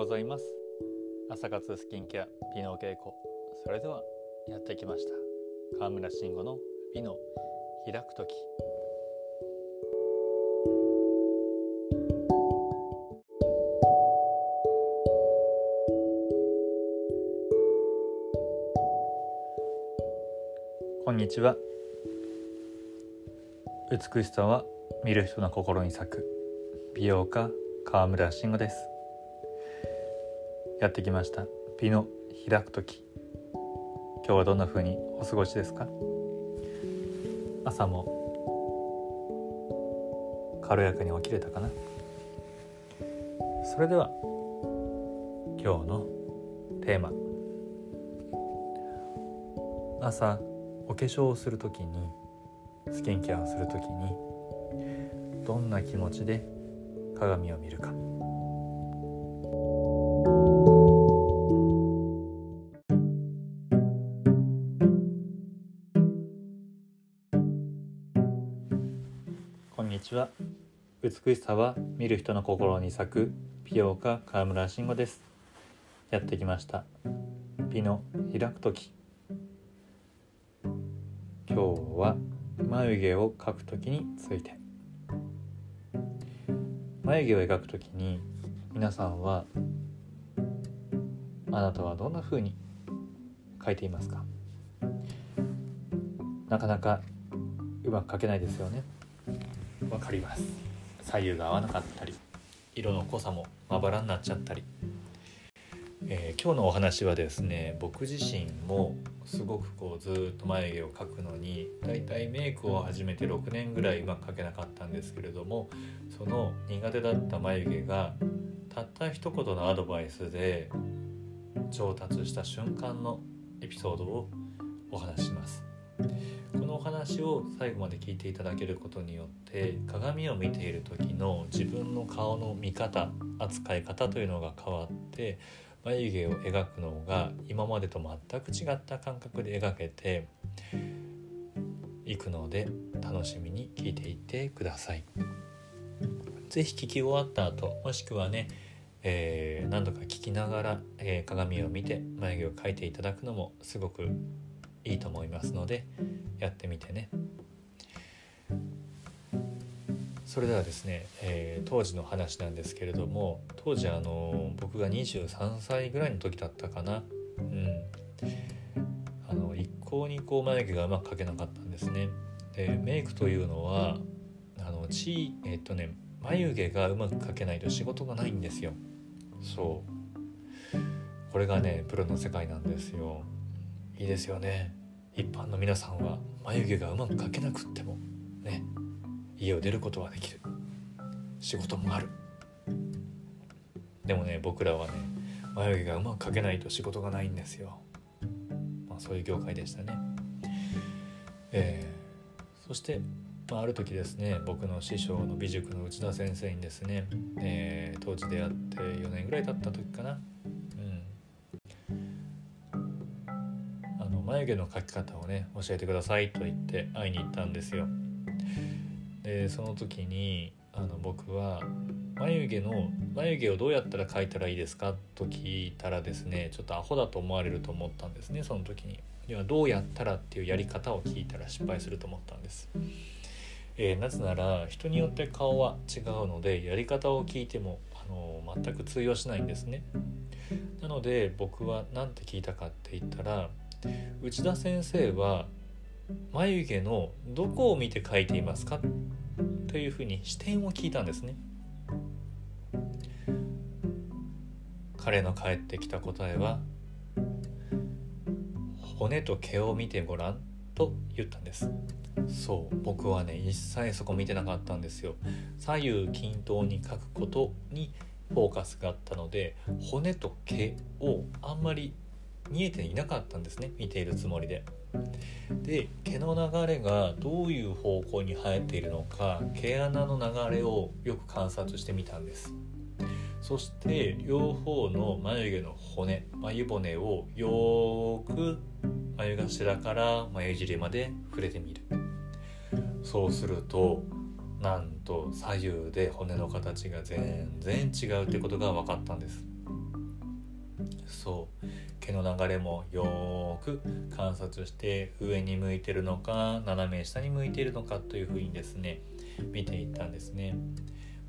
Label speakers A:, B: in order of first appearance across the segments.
A: ございます。朝活スキンケア美の稽古それではやってきました。川村慎吾の美の開く時。こんにちは。美しさは見る人の心に咲く。美容家川村慎吾です。やってきました。美の開く時。今日はどんな風にお過ごしですか？朝も。軽やかに起きれたかな？それでは今日のテーマ。朝お化粧をする時にスキンケアをする時にどんな気持ちで鏡を見るか。んにちは。美しさは見る人の心に咲く。美容家川村慎吾です。やってきました。美の開く時。今日は眉毛を描く時について。眉毛を描く時に皆さんはあなたはどんな風に描いていますか？なかなかうまく描けないですよね。わかります。左右が合わなかったり色の濃さもまばらになっちゃったり、えー、今日のお話はですね僕自身もすごくこうずっと眉毛を描くのにだいたいメイクを始めて6年ぐらいうまく描けなかったんですけれどもその苦手だった眉毛がたった一言のアドバイスで上達した瞬間のエピソードをお話しします。このお話を最後まで聞いていただけることによって鏡を見ている時の自分の顔の見方扱い方というのが変わって眉毛を描くのが今までと全く違った感覚で描けていくので楽しみに聞いていってください。是非聞き終わった後もしくはね、えー、何度か聞きながら、えー、鏡を見て眉毛を描いていただくのもすごくいいと思いますのでやってみてね。それではですね、えー、当時の話なんですけれども当時あの僕が23歳ぐらいの時だったかな。うん。あの一向にこう眉毛がうまく描けなかったんですね。でメイクというのはあのちえっとね眉毛がうまく描けないと仕事がないんですよ。そう。これがねプロの世界なんですよ。いいですよね。一般の皆さんは眉毛がうまく描けなくってもね家を出ることはできる。仕事もある。でもね僕らはね眉毛がうまく描けないと仕事がないんですよ、まあ、そういう業界でしたね。えー、そしてまあ、ある時ですね僕の師匠の美塾の内田先生にですね、えー、当時出会って4年ぐらい経った時かな、眉毛の描き方をね教えてくださいと言って会いに行ったんですよ。でその時にあの僕は眉毛の眉毛をどうやったら描いたらいいですか？と聞いたらですねちょっとアホだと思われると思ったんですねその時に。ではどうやったらっていうやり方を聞いたら失敗すると思ったんです。えー、なぜなら人によって顔は違うのでやり方を聞いても、あのー、全く通用しないんですね。なので僕は何て聞いたかって言ったら内田先生は眉毛のどこを見て描いていますかというふうに視点を聞いたんですね。彼の返ってきた答えは「骨と毛を見てごらん」と言ったんです。そう僕はね一切そこ見てなかったんですよ左右均等に描くことにフォーカスがあったので骨と毛をあんまり見えていなかったんですね見ているつもりで。で毛の流れがどういう方向に生えているのか毛穴の流れをよく観察してみたんです。そして両方の眉毛の骨眉骨をよく眉頭から眉尻まで触れてみる。そうするとなんと左右で骨の形が全然違うってことが分かったんです。そう。毛の流れもよーく観察して上に向いてるのか斜め下に向いているのかというふうにですね見ていったんですね。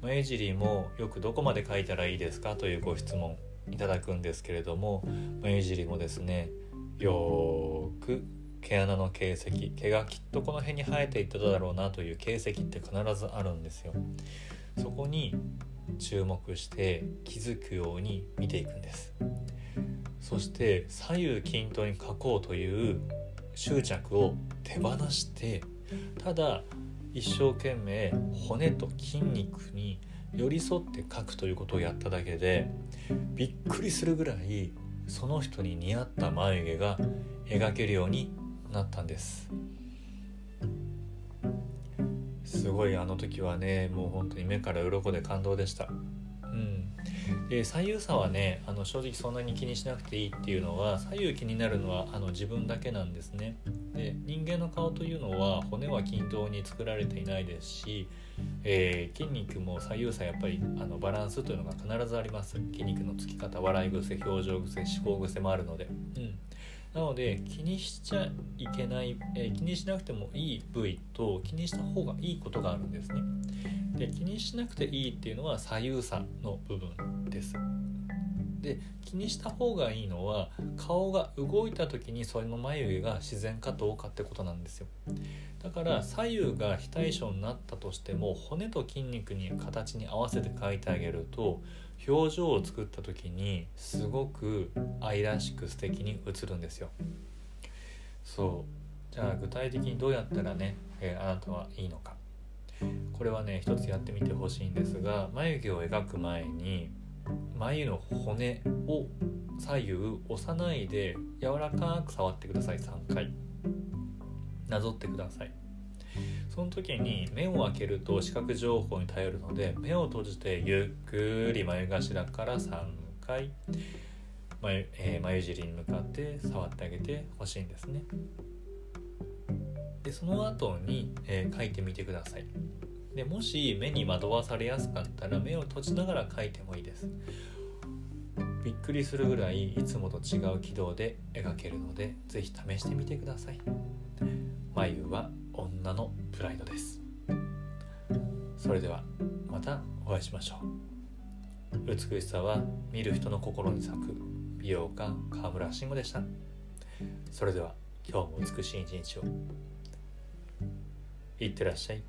A: 眉尻もよくどこまで描いたらいいですか？というご質問いただくんですけれども眉尻もですねよーく毛穴の形跡毛がきっとこの辺に生えていっただろうなという形跡って必ずあるんですよ。そこに注目して気づくように見ていくんです。そして左右均等に描こうという執着を手放してただ一生懸命骨と筋肉に寄り添って描くということをやっただけでびっくりするぐらいその人に似合った眉毛が描けるようになったんです。すごいあの時はねもう本当に目から鱗で感動でした。うん。で左右差はねあの正直そんなに気にしなくていいっていうのは左右気になるのはあの自分だけなんですね。で人間の顔というのは骨は均等に作られていないですし、えー、筋肉も左右差やっぱりあのバランスというのが必ずあります。筋肉のつき方笑い癖表情癖思考癖もあるので、うん、なので気にしちゃいけない、えー、気にしなくてもいい部位と気にした方がいいことがあるんですね。で気にしなくていいっていうのは左右差の部分です。で気にした方がいいのは顔が動いた時にそれの眉毛が自然かどうかってことなんですよ。だから左右が非対称になったとしても骨と筋肉に形に合わせて描いてあげると表情を作った時にすごく愛らしく素敵に映るんですよ。そう。じゃあ具体的にどうやったらね、えー、あなたはいいのか。これはね一つやってみてほしいんですが眉毛を描く前に眉の骨を左右押さないで柔らかく触ってください。3回。なぞってください。その時に目を開けると視覚情報に頼るので目を閉じてゆっくり眉頭から3回眉,、えー、眉尻に向かって触ってあげてほしいんですね。でその後に、えー、書いてみてください。でもし目に惑わされやすかったら目を閉じながら描いてもいいです。びっくりするぐらいいつもと違う軌道で描けるので是非試してみてください。眉は女のプライドです。それではまたお会いしましょう。美しさは見る人の心に咲く美容家河村慎吾でした。それでは今日も美しい一日を。いってらっしゃい。